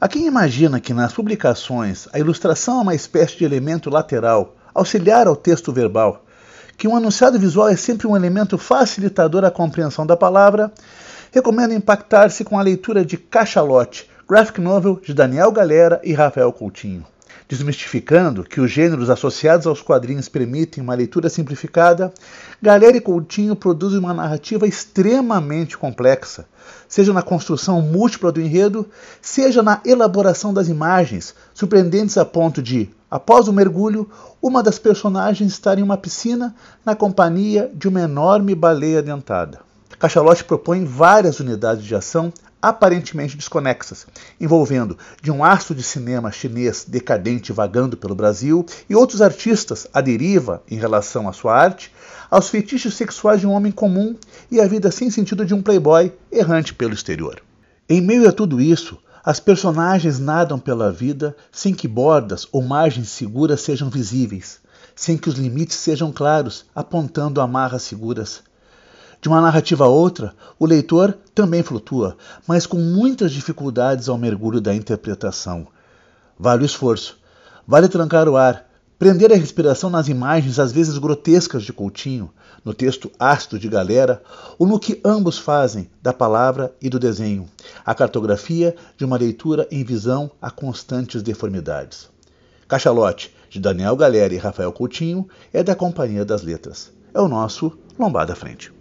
Há quem imagina que nas publicações a ilustração é uma espécie de elemento lateral, auxiliar ao texto verbal, que um anunciado visual é sempre um elemento facilitador à compreensão da palavra, recomendo impactar-se com a leitura de Cachalote, graphic novel de Daniel Galera e Rafael Coutinho. Desmistificando que os gêneros associados aos quadrinhos permitem uma leitura simplificada, Galera e Coutinho produzem uma narrativa extremamente complexa, seja na construção múltipla do enredo, seja na elaboração das imagens, surpreendentes a ponto de, após o mergulho, uma das personagens estar em uma piscina na companhia de uma enorme baleia dentada. Cachalote propõe várias unidades de ação aparentemente desconexas, envolvendo de um astro de cinema chinês decadente vagando pelo Brasil e outros artistas à deriva em relação à sua arte, aos fetiches sexuais de um homem comum e à vida sem sentido de um playboy errante pelo exterior. Em meio a tudo isso, as personagens nadam pela vida sem que bordas ou margens seguras sejam visíveis, sem que os limites sejam claros, apontando amarras seguras. De uma narrativa a outra, o leitor também flutua, mas com muitas dificuldades ao mergulho da interpretação. Vale o esforço, vale trancar o ar, prender a respiração nas imagens às vezes grotescas de Coutinho, no texto ácido de Galera, ou no que ambos fazem da palavra e do desenho, a cartografia de uma leitura em visão a constantes deformidades. Cachalote, de Daniel Galera e Rafael Coutinho, é da Companhia das Letras. É o nosso Lombada Frente.